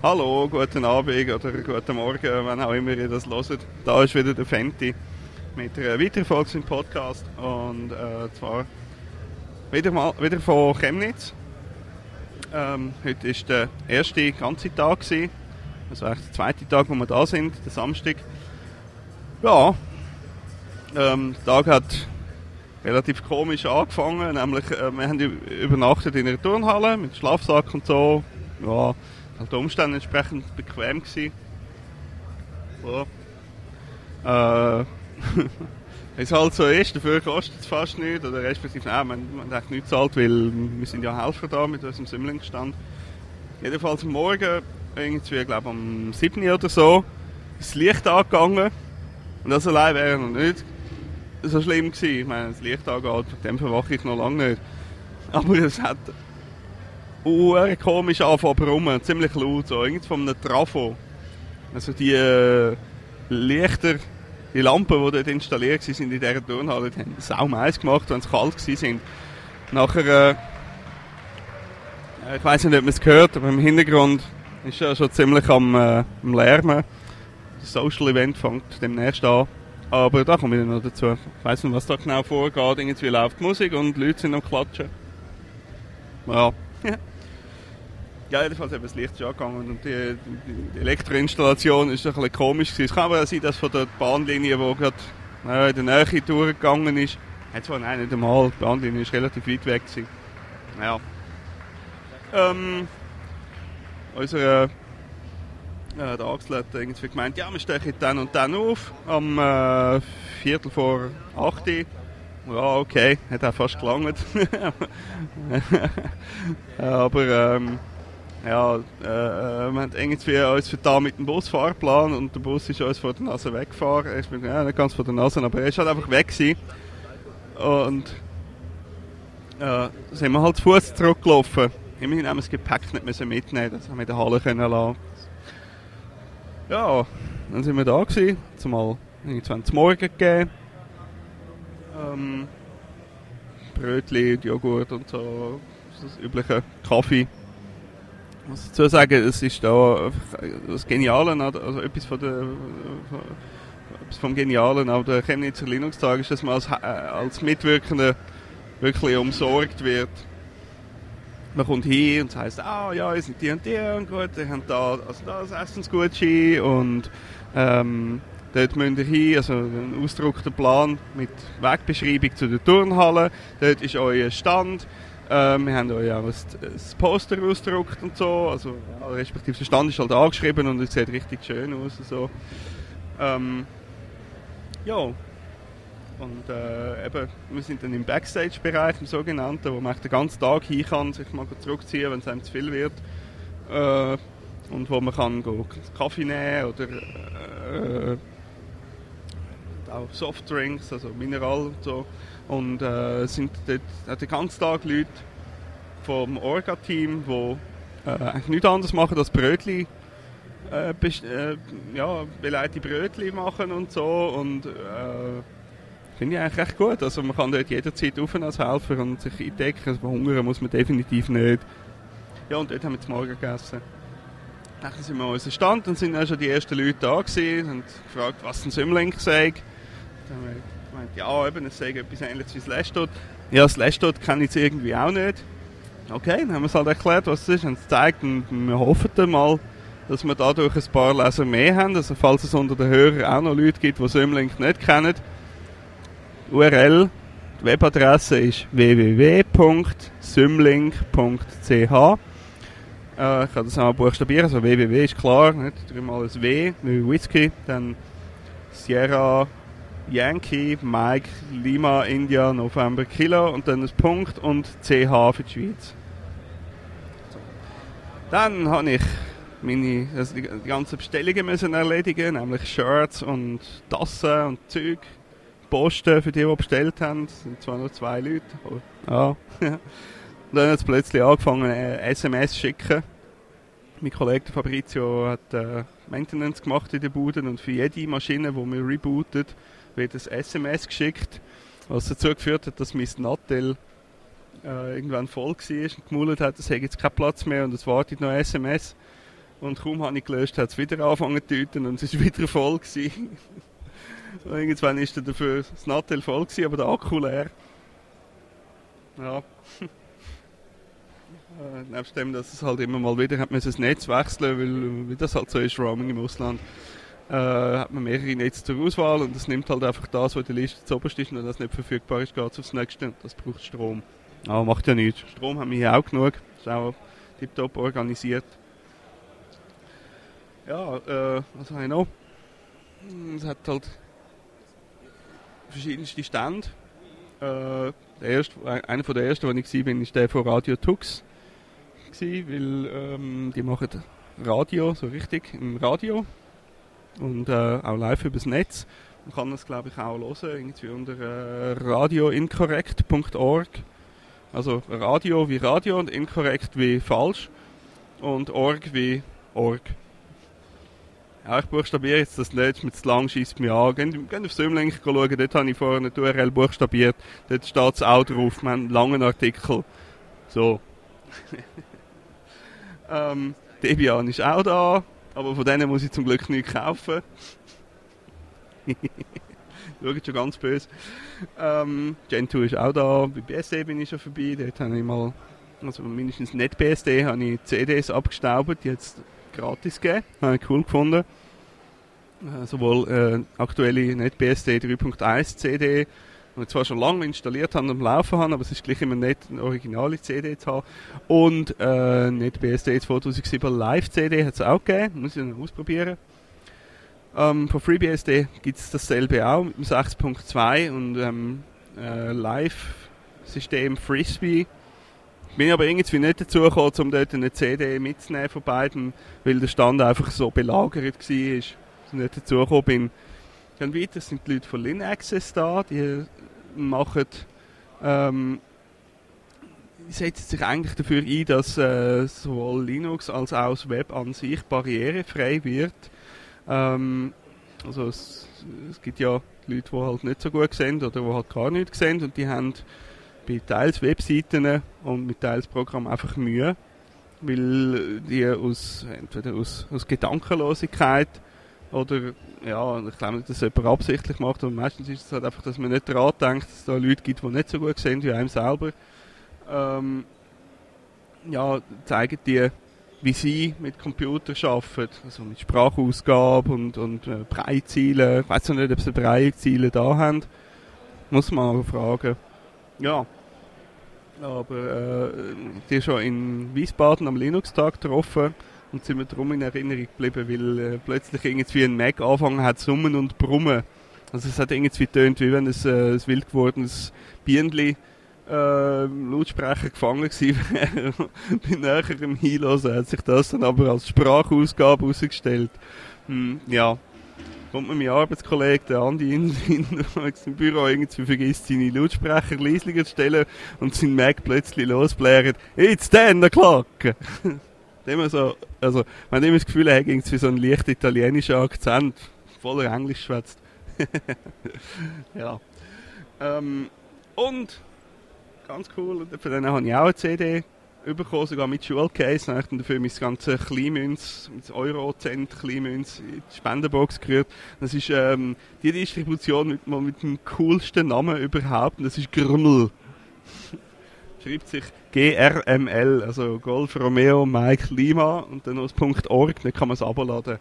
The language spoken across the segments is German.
Hallo, guten Abend oder guten Morgen, wann auch immer ihr das hört. Da ist wieder der Fenty mit einer weiteren Folge im Podcast und äh, zwar wieder, mal, wieder von Chemnitz. Ähm, heute war der erste ganze Tag. Gewesen. Das war der zweite Tag, wo wir da sind, der Samstag. Ja, ähm, der Tag hat relativ komisch angefangen. Nämlich, äh, wir haben übernachtet in einer Turnhalle mit Schlafsack und so. Ja, den Umständen entsprechend bequem gewesen. Ja. Äh, es halt so ist, dafür kostet es fast nichts, oder respektive, nein, man, man hat nichts zahlt, weil wir sind ja Helfer da mit unserem Simmlingstand. Jedenfalls Morgen, irgendwie, glaube am 7. oder so, ist das Licht angegangen. Und das allein wäre noch nicht so schlimm gewesen. Ich meine, das Licht angeht, von dem verwache ich noch lange nicht. Aber es hat uh, komisch angefangen brummen, ziemlich laut, so irgendwie von einem Trafo. Also die äh, Lichter, die Lampen, die dort installiert waren in dieser Turnhalle, die haben sau mais gemacht, wenn es kalt war. Nachher, äh, ich weiß nicht, ob man es gehört, aber im Hintergrund ist ja schon ziemlich am, äh, am Lärmen. Das Social Event fängt demnächst an. Aber da komme ich noch dazu. Ich weiß nicht, was da genau vorgeht. Irgendwie läuft Musik und die Leute sind am Klatschen. Ja. ja, jedenfalls hat das Licht schon angegangen und die, die Elektroinstallation ist ein bisschen komisch gewesen. Es kann aber sein, dass von der Bahnlinie, die gerade äh, in der Nähe durchgegangen ist, hat zwar nein, nicht einmal, die Bahnlinie ist relativ weit weg gewesen. Ja. Ähm, unsere äh, der Axel hat irgendwie gemeint, ja, wir stechen dann und dann auf, am äh, Viertel vor 8 Uhr. Ja, okay, hat auch fast gelangt. Aber ähm, ja, äh, äh, wir haben irgendwie uns vertan mit dem Busfahrplan und der Bus ist uns vor der Nase weggefahren. Ich bin ja, nicht ganz vor der Nase, aber er ist halt einfach weg gewesen. Und äh, sind wir halt zu Fuß zurückgelaufen. Immerhin haben wir das Gepäck nicht müssen mitnehmen, das haben wir in der Halle können lassen. Ja, dann sind wir da gewesen, zumal irgendwann zum Morgen gegeben. Ähm, Brötchen, Joghurt und so, das übliche Kaffee. Ich muss dazu sagen, es ist da das Geniale, also etwas von der, vom Genialen an der Chemnitzer Linux-Tag ist, dass man als, als Mitwirkender wirklich umsorgt wird. Man kommt hin und heißt, ah ja, ihr sind die und die und gut, ihr habt da also das Essensgutschein und ähm, dort müsst ihr hin, also ein ausgedruckter Plan mit Wegbeschreibung zu der Turnhalle, dort ist euer Stand, ähm, wir haben euch auch ein Poster ausgedruckt und so, also ja, respektive der Stand ist halt angeschrieben und es sieht richtig schön aus und so. Ähm, ja, und äh, eben, wir sind dann im Backstage-Bereich, im sogenannten, wo man den ganzen Tag hin kann, sich mal zurückziehen, wenn es einem zu viel wird. Äh, und wo man kann Kaffee nehmen oder äh, auch Softdrinks, also Mineral und so. Und äh, sind dort den ganzen Tag Leute vom Orga-Team, die äh, eigentlich nichts anderes machen als Brötchen äh, äh, ja, beleidigte Brötchen machen und so und äh, Finde ich eigentlich recht gut. Also man kann dort jederzeit rauf als Helfer und sich eindecken. Also verhungern muss man definitiv nicht. Ja, und dort haben wir zum Morgen gegessen. Dann sind wir an unseren Stand und sind dann schon die ersten Leute da gewesen und gefragt, was ein Symlink sei. Dann haben wir gemeint, ja, eben, es sei etwas ähnliches wie Slashdot. Ja, Slashdot kenne ich irgendwie auch nicht. Okay, dann haben wir es halt erklärt, was es ist, und es gezeigt und wir hoffen dann mal, dass wir dadurch ein paar Leser mehr haben. Also falls es unter den Hörern auch noch Leute gibt, die Symlink nicht kennen, URL, die Webadresse ist www.symlink.ch. Äh, ich kann das auch buchstabieren, also www ist klar, nicht? dreimal ein W, wie Whisky, dann Sierra Yankee, Mike, Lima, India, November, Kilo und dann ein Punkt und CH für die Schweiz. Dann habe ich meine, also die, die ganzen Bestellungen müssen erledigen, nämlich Shirts und Tassen und Zeug posten für die, die bestellt haben. Es sind zwar nur zwei Leute, aber ja. Dann hat es plötzlich angefangen, SMS zu schicken. Mein Kollege Fabrizio hat äh, Maintenance gemacht in den Buden und für jede Maschine, die wir rebootet, wird ein SMS geschickt, was dazu geführt hat, dass mein Nattel äh, irgendwann voll war und gemult hat, es hätte jetzt keinen Platz mehr und es wartet noch SMS. Und kaum habe ich gelöscht, hat es wieder angefangen zu tüten und es war wieder voll. Gewesen. Irgendwann war dann dafür das Nattel voll, gewesen, aber der Akku leer. Ja. Äh, nebst dem, dass es halt immer mal wieder hat das Netz wechseln weil wie das halt so ist, Roaming im Ausland, äh, hat man mehrere Netze zur Auswahl und es nimmt halt einfach das, was in der Liste zuoberst ist und wenn das nicht verfügbar ist, geht es aufs nächste und das braucht Strom. Aber macht ja nichts. Strom haben wir hier auch genug, ist auch tiptop organisiert. Ja, äh, was habe ich noch? Es hat halt verschiedenste Stände. Äh, der erste, einer der ersten, den ich war, war der von Radio Tux. Gewesen, weil ähm, die machen Radio, so richtig im Radio. Und äh, auch live übers Netz. Man kann das, glaube ich, auch hören, irgendwie unter äh, radioincorrect.org. Also Radio wie Radio und inkorrekt wie falsch. Und Org wie Org. Ja, ich buchstabiere jetzt das nicht, mit lang schießt mir an. Geht, geht auf Symlink schauen, dort habe ich vorher eine URL buchstabiert. Dort steht es auch drauf, wir haben langen Artikel. So. ähm, Debian ist auch da, aber von denen muss ich zum Glück nichts kaufen. Schaut schon ganz böse. Ähm, Gentoo ist auch da, bei BSD bin ich schon vorbei, dort habe ich mal, also mindestens nicht BSD, habe ich CDs abgestaubt, die jetzt gratis gegeben, habe ich cool gefunden. Äh, sowohl äh, aktuelle NetBSD 3.1 CD, die ich zwar schon lange installiert habe und am Laufen habe, aber es ist gleich immer nett, eine originale CD zu haben. Und äh, NetBSD 2007 Live CD hat es auch gegeben, muss ich noch ausprobieren. Ähm, von FreeBSD gibt es dasselbe auch mit dem 6.2 und ähm, äh, Live-System Frisbee. Ich bin aber irgendwie nicht dazu gekommen, um dort eine CD mitzunehmen von beiden, weil der Stand einfach so belagert war nicht dazugekommen bin. Dann weiter sind die Leute von LinAccess da, die machen, ähm, setzen sich eigentlich dafür ein, dass äh, sowohl Linux als auch das Web an sich barrierefrei wird. Ähm, also es, es, gibt ja Leute, die halt nicht so gut sehen oder die halt gar nicht sehen und die haben bei teils Webseiten und mit teils Programmen einfach Mühe, weil die aus, entweder aus, aus Gedankenlosigkeit oder, ja, ich glaube nicht, dass jemand absichtlich macht, aber meistens ist es halt einfach, dass man nicht daran denkt, dass es da Leute gibt, die nicht so gut sehen wie einem selber. Ähm, ja, zeigen die, wie sie mit Computern arbeiten, also mit Sprachausgabe und, und äh, Breitziele. Ich weiß nicht, ob sie Breitziele da haben. Muss man fragen. Ja. Aber äh, die schon in Wiesbaden am Linux-Tag getroffen und sind mir darum in Erinnerung geblieben, weil äh, plötzlich irgendwie ein Mac angefangen hat summen und brummen. Also es hat irgendwie tönt, wie wenn es äh, ein wild gewordenes Bienenli äh, Lautsprecher gefangen gewesen wäre. Bei näherem Hinhören hat sich das dann aber als Sprachausgabe herausgestellt. Hm, ja, kommt mir mein Arbeitskollege, der Andi, in, im Büro irgendwie vergisst, seine Lautsprecher leislicher zu stellen und sein Mac plötzlich losblärt. It's ten o'clock! immer so, also, hat immer das Gefühl, er hat irgendwie so einen leicht italienischen Akzent, voller Englisch schwätzt. ja. Ähm, und, ganz cool, für den habe ich auch eine CD bekommen, sogar mit Schulcase. Dann habe ich dafür mein ganzes Kleinmünz, mein Euro-Cent Kleinmünz in die Spendenbox gerührt. Das ist ähm, die Distribution mit, mit dem coolsten Namen überhaupt, und das ist Grummel schreibt sich GRML, also Golf Romeo Mike Lima und dann noch .org, dann kann man es abladen.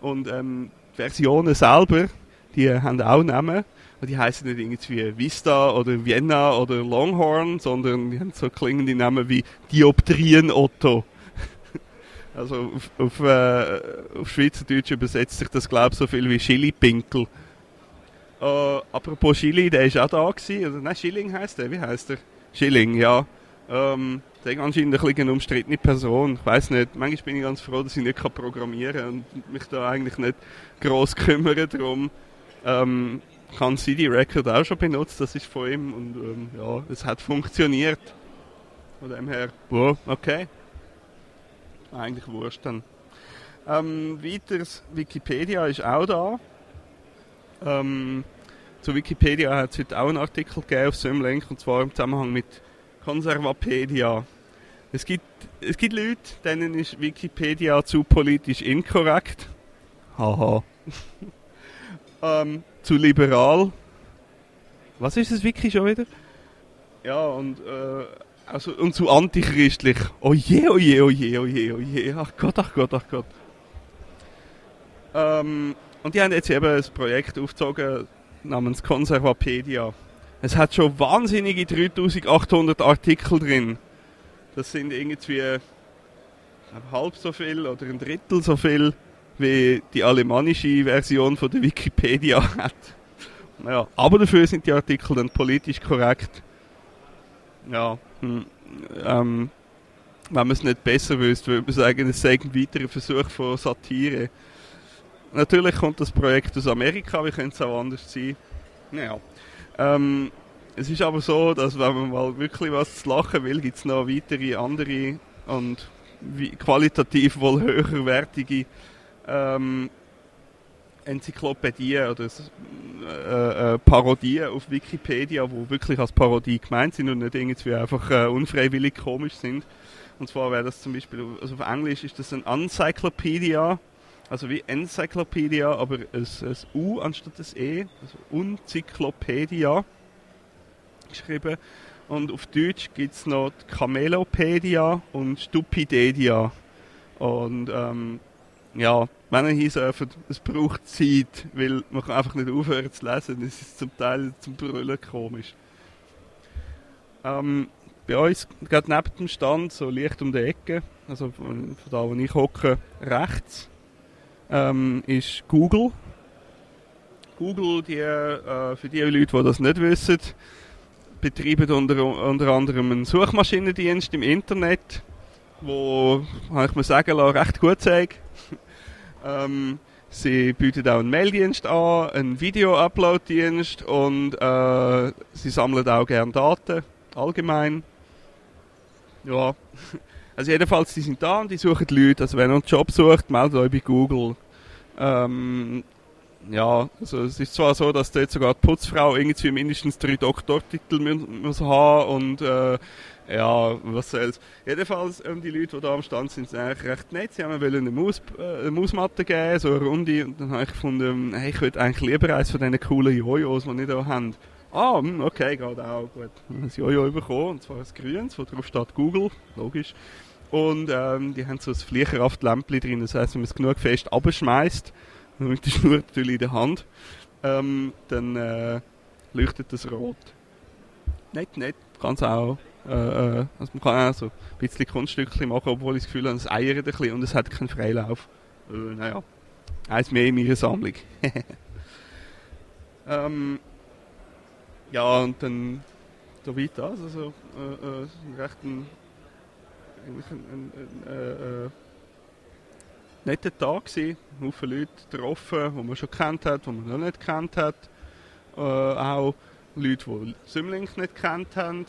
Und ähm, die Versionen selber, die haben auch Namen. Und die heißen nicht irgendwie Vista oder Vienna oder Longhorn, sondern die haben so klingende Namen wie Dioptrien Otto. also auf, auf, äh, auf Schweizerdeutsch übersetzt sich das, glaube ich, so viel wie Chili-Pinkel. Uh, apropos Chili, der ist auch da gewesen. Oder, nein, Schilling heißt der. Wie heißt der? Schilling, ja. Ähm, ist anscheinend ein eine umstrittene Person. Ich weiß nicht. Manchmal bin ich ganz froh, dass ich nicht programmieren kann und mich da eigentlich nicht groß kümmern darum. Ähm, ich habe CD Record auch schon benutzt, das ist von ihm und ähm, ja, es hat funktioniert. Von dem her, wow, okay. Eigentlich wurscht dann. Ähm, weiters, Wikipedia ist auch da. Ähm, zu Wikipedia hat es heute auch einen Artikel gegeben auf Symlink und zwar im Zusammenhang mit Konservapedia. Es gibt, es gibt Leute, denen ist Wikipedia zu politisch inkorrekt. Haha. ähm, zu liberal. Was ist das Wiki schon wieder? Ja, und, äh, also, und zu antichristlich. Oh je, oh je, oh je, oh je, oh. Ach Gott, ach Gott, ach Gott. Ähm, und die haben jetzt eben ein Projekt aufgezogen namens Conservapedia. Es hat schon wahnsinnige 3800 Artikel drin. Das sind irgendwie halb so viel oder ein Drittel so viel, wie die alemannische Version von der Wikipedia hat. Ja, aber dafür sind die Artikel dann politisch korrekt. Ja, hm, ähm, wenn man es nicht besser wüsste, würde man sagen, es sei ein weiterer Versuch von Satire. Natürlich kommt das Projekt aus Amerika, wie könnte es auch anders sein? Naja. Ähm, es ist aber so, dass wenn man mal wirklich was zu lachen will, gibt es noch weitere andere und qualitativ wohl höherwertige ähm, Enzyklopädien oder äh, äh, Parodien auf Wikipedia, wo wirklich als Parodie gemeint sind und nicht irgendwie einfach äh, unfreiwillig komisch sind. Und zwar wäre das zum Beispiel, also auf Englisch ist das ein Encyclopedia, also wie Enzyklopädia, aber ein, ein U anstatt das E, also Unzyklopädia geschrieben. Und auf Deutsch gibt es noch Camelopedia und Stupidedia. Und ähm, ja, wenn ihr hier surft, es braucht Zeit, weil man kann einfach nicht aufhören zu lesen. Es ist zum Teil zum Brüllen komisch. Ähm, bei uns, gerade neben dem Stand, so leicht um die Ecke, also von da, wo ich hocke, rechts, ähm, ist Google. Google, die, äh, für die Leute, die das nicht wissen, betreiben unter, unter anderem einen Suchmaschinendienst im Internet, wo, kann ich mir sagen lassen, recht gut zeigt. ähm, sie bieten auch einen Maildienst an, einen Video-Upload-Dienst und äh, sie sammeln auch gerne Daten, allgemein. Ja, also jedenfalls, die sind da und die suchen Leute. Also wenn ihr einen Job sucht, meldet euch bei Google. Ähm, ja, also es ist zwar so, dass dort sogar die Putzfrau irgendwie mindestens drei Doktortitel muss haben und äh, ja, was soll's. Jedenfalls, ähm, die Leute, die da am Stand sind, sind eigentlich recht nett. Sie haben eine, Maus, äh, eine Mausmatte geben, so eine Runde, und dann habe ich gefunden, hey, ich würde eigentlich lieber eins von diesen coolen Jojos, die wir da haben. Ah, hm, okay, gerade auch, gut. Ein Jojo bekommen, und zwar ein grünes, wo drauf steht Google, logisch. Und ähm, die haben so ein Fliegerkraftlämpchen drin, das heisst, wenn man es genug fest abschmeißt, mit der Schnur natürlich in der Hand, ähm, dann äh, leuchtet das rot. Nett, kann es auch. Äh, äh, also man kann auch so ein bisschen Kunststückchen machen, obwohl ich das Gefühl habe, es eiert ein bisschen und es hat keinen Freilauf. Äh, naja, eins mehr in meiner Sammlung. ähm, ja, und dann so weit das, also äh, äh, recht ein, ein, ein, ein äh, äh netter Tag gewesen. Haufen Leute getroffen, die man schon kennt hat, die man noch nicht kennt hat. Äh, auch Leute, die Symlink nicht kennt haben,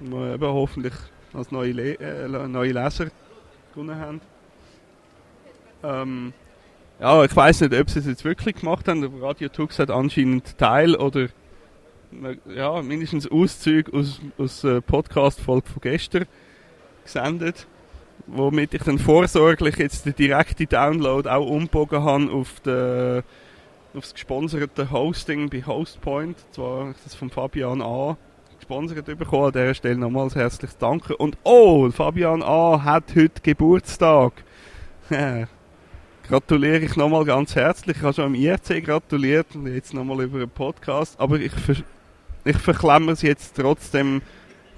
die wir eben hoffentlich als neue, Le äh, neue Leser gewonnen haben. Ähm, ja, ich weiß nicht, ob sie es jetzt wirklich gemacht haben, aber Radio Tux hat anscheinend Teil oder ja, mindestens Auszüge aus, aus äh, Podcast-Folge von gestern gesendet womit ich dann vorsorglich jetzt den direkten Download auch umbogen habe auf, den, auf das gesponserte Hosting bei Hostpoint. Zwar habe ich das von Fabian A. gesponsert bekommen. An dieser Stelle nochmals herzliches Danke. Und oh, Fabian A. hat heute Geburtstag. gratuliere ich nochmal ganz herzlich. Ich habe schon am IRC gratuliert und jetzt nochmal über einen Podcast. Aber ich, ich verklemmer es jetzt trotzdem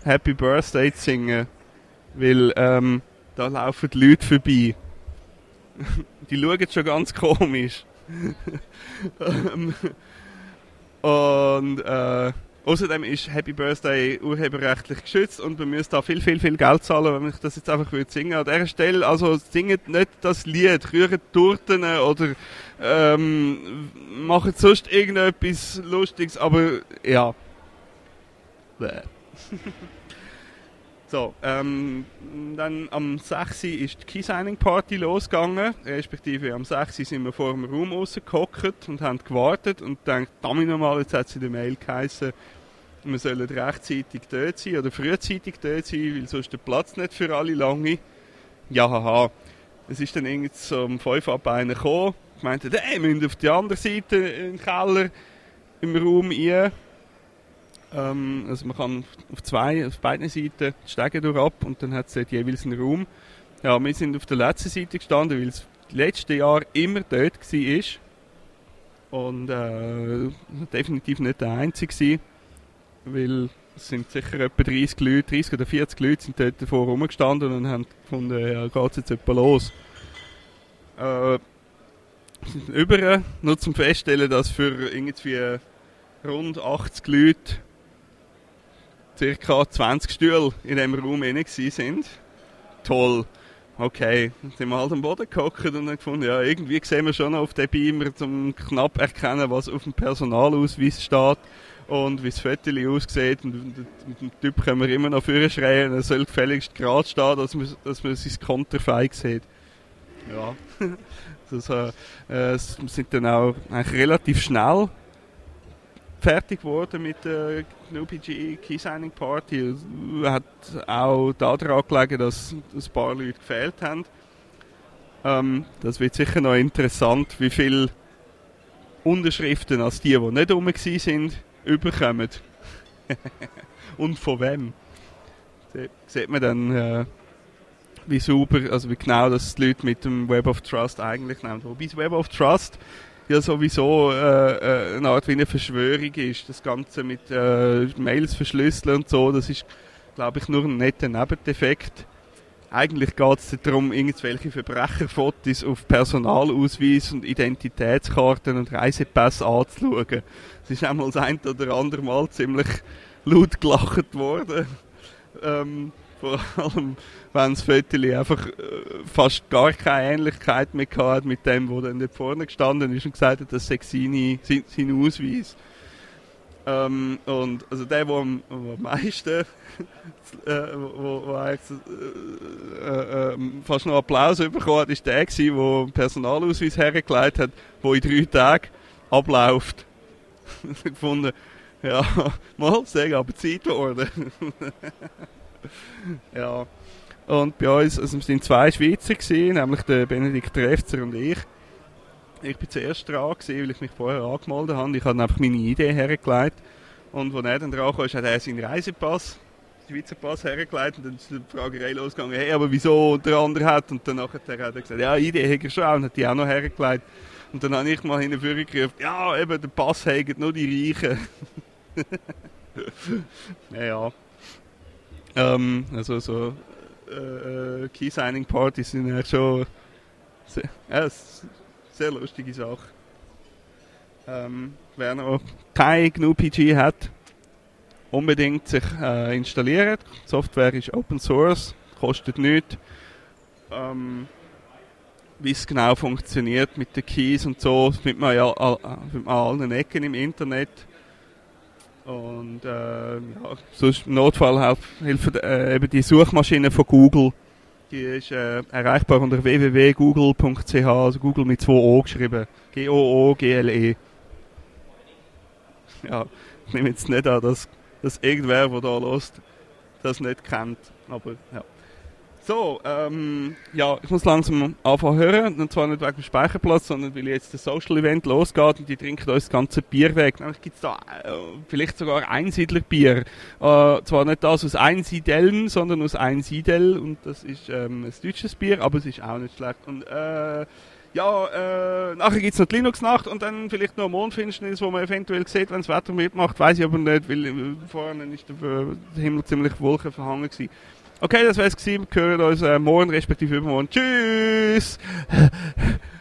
Happy Birthday zu singen. Weil, ähm, da laufen die Leute vorbei. Die schauen schon ganz komisch. und äh, außerdem ist Happy Birthday urheberrechtlich geschützt und man müsste da viel, viel, viel Geld zahlen, wenn ich das jetzt einfach würde singen. An dieser Stelle, also singet nicht das Lied, rührt Torten oder ähm, macht sonst irgendetwas Lustiges, aber ja. So, ähm, dann am 6. ist die Key-Signing-Party losgegangen, respektive am 6. sind wir vor dem Raum rausgehockt und haben gewartet und gedacht, damit nochmal, jetzt hat sie in der Mail geheißen, wir sollen rechtzeitig dort sein oder frühzeitig dort sein, weil sonst der Platz nicht für alle lange. Ja, haha. Es ist dann irgendwie so um 5 ab einer gekommen. Meinte, hey, wir müssen auf die andere Seite im Keller im Raum rein. Ähm, also man kann auf zwei, auf beiden Seiten die Stege durch ab und dann hat es jeweils einen Raum. Ja, wir sind auf der letzten Seite gestanden, weil es letzte Jahr immer dort war. Und äh, definitiv nicht der Einzige war, weil es sind sicher etwa 30 Leute, 30 oder 40 Leute sind dort davor rumgestanden und haben gefunden, ja, geht jetzt etwa los. Äh, sind über, nur zum Feststellen, dass für irgendwie rund 80 Leute ca. 20 Stühle in diesem Raum drin sind. Toll. Okay, dann sind wir halt am Boden gehockt und dann gefunden, ja, irgendwie sehen wir schon auf dem Beamer, zum knapp erkennen, was auf dem Personalausweis steht und wie das Foto aussieht. Und, dem Typ können wir immer noch vorschreien, er soll gefälligst gerade stehen, dass man, dass man sein Konterfei sieht. Ja, das, äh, äh, sind dann auch relativ schnell fertig geworden mit der GNU-PG Key Signing Party. Es Hat auch daran gelegen, dass ein paar Leute gefehlt haben. Ähm, das wird sicher noch interessant, wie viele Unterschriften als die, die nicht rum sind, überkommen. Und von wem. Da sieht man dann, äh, wie super, also wie genau das die Leute mit dem Web of Trust eigentlich nehmen. Wobei das Web of Trust ja sowieso äh, äh, eine Art wie eine Verschwörung ist. Das Ganze mit äh, Mails verschlüsseln und so, das ist, glaube ich, nur ein netter Nebendefekt. Eigentlich geht es darum, irgendwelche Verbrecherfotos auf Personalausweis und Identitätskarten und Reisepässe anzuschauen. Es ist einmal das ein oder andere Mal ziemlich laut gelacht worden. Ähm, vor allem, wenn das Foto einfach äh, fast gar keine Ähnlichkeit mehr hat mit dem, wo dann dort vorne gestanden ist und gesagt hat, das sei seine, sein, Ausweis. Ähm, und also der, der am, am meisten, äh, wo, wo äh, äh, ähm, fast noch Applaus bekommen hat, ist der der einen Personalausweis hergelegt hat, der in drei Tagen abläuft. ich gefunden, ja, mal sagen, aber Zeit geworden. Ja. Und bei uns, also es sind zwei Schweizer gewesen, nämlich der Benedikt Trefzer und ich. Ich bin zuerst dran gewesen, weil ich mich vorher angemeldet habe. Ich habe einfach meine Idee hergelegt. Und als er dann dran kam, hat er seinen Reisepass, Schweizer Pass hergelegt. Und dann ist die Fragerei losgegangen, hey, aber wieso der andere hat? Und dann hat er gesagt, ja, Idee hat er schon und hat die auch noch hergelegt. Und dann habe ich mal hinterher gerufen, ja, eben, der Pass hat nur die Reichen. ja. Ähm, also so äh, äh Key Signing Partys sind ja schon sehr, ja, sehr lustige Sache. Ähm, wer noch kein GNU PG hat, unbedingt sich äh, installieren. Die Software ist Open Source, kostet nichts. Ähm, wie es genau funktioniert mit den Keys und so, findet man ja an, an allen Ecken im Internet. Und äh, ja, sonst im Notfall hilft äh, eben die Suchmaschine von Google. Die ist äh, erreichbar unter www.google.ch, also Google mit zwei O geschrieben. G-O-O-G-L-E. Ja, ich nehme jetzt nicht an, dass, dass irgendwer, der da lost, das nicht kennt. Aber ja. So, ähm, ja, ich muss langsam anfangen hören. Und zwar nicht wegen dem Speicherplatz, sondern weil jetzt das Social Event losgeht und die trinken uns das ganze Bier weg. Nämlich gibt es da äh, vielleicht sogar Einsiedlerbier. Äh, zwar nicht das aus Einsiedeln, sondern aus Einsiedel. Und das ist ähm, ein deutsches Bier, aber es ist auch nicht schlecht. Und äh, ja, äh, nachher gibt es noch die Linux-Nacht und dann vielleicht noch Mondfinsternis, wo man eventuell sieht, wenn das Wetter mitmacht. Weiß ich aber nicht, weil äh, vorne ist der, der Himmel ziemlich wolkenverhangen gewesen. Okay, das wär's gewesen. Wir hören uns äh, morgen respektive übermorgen. Tschüss!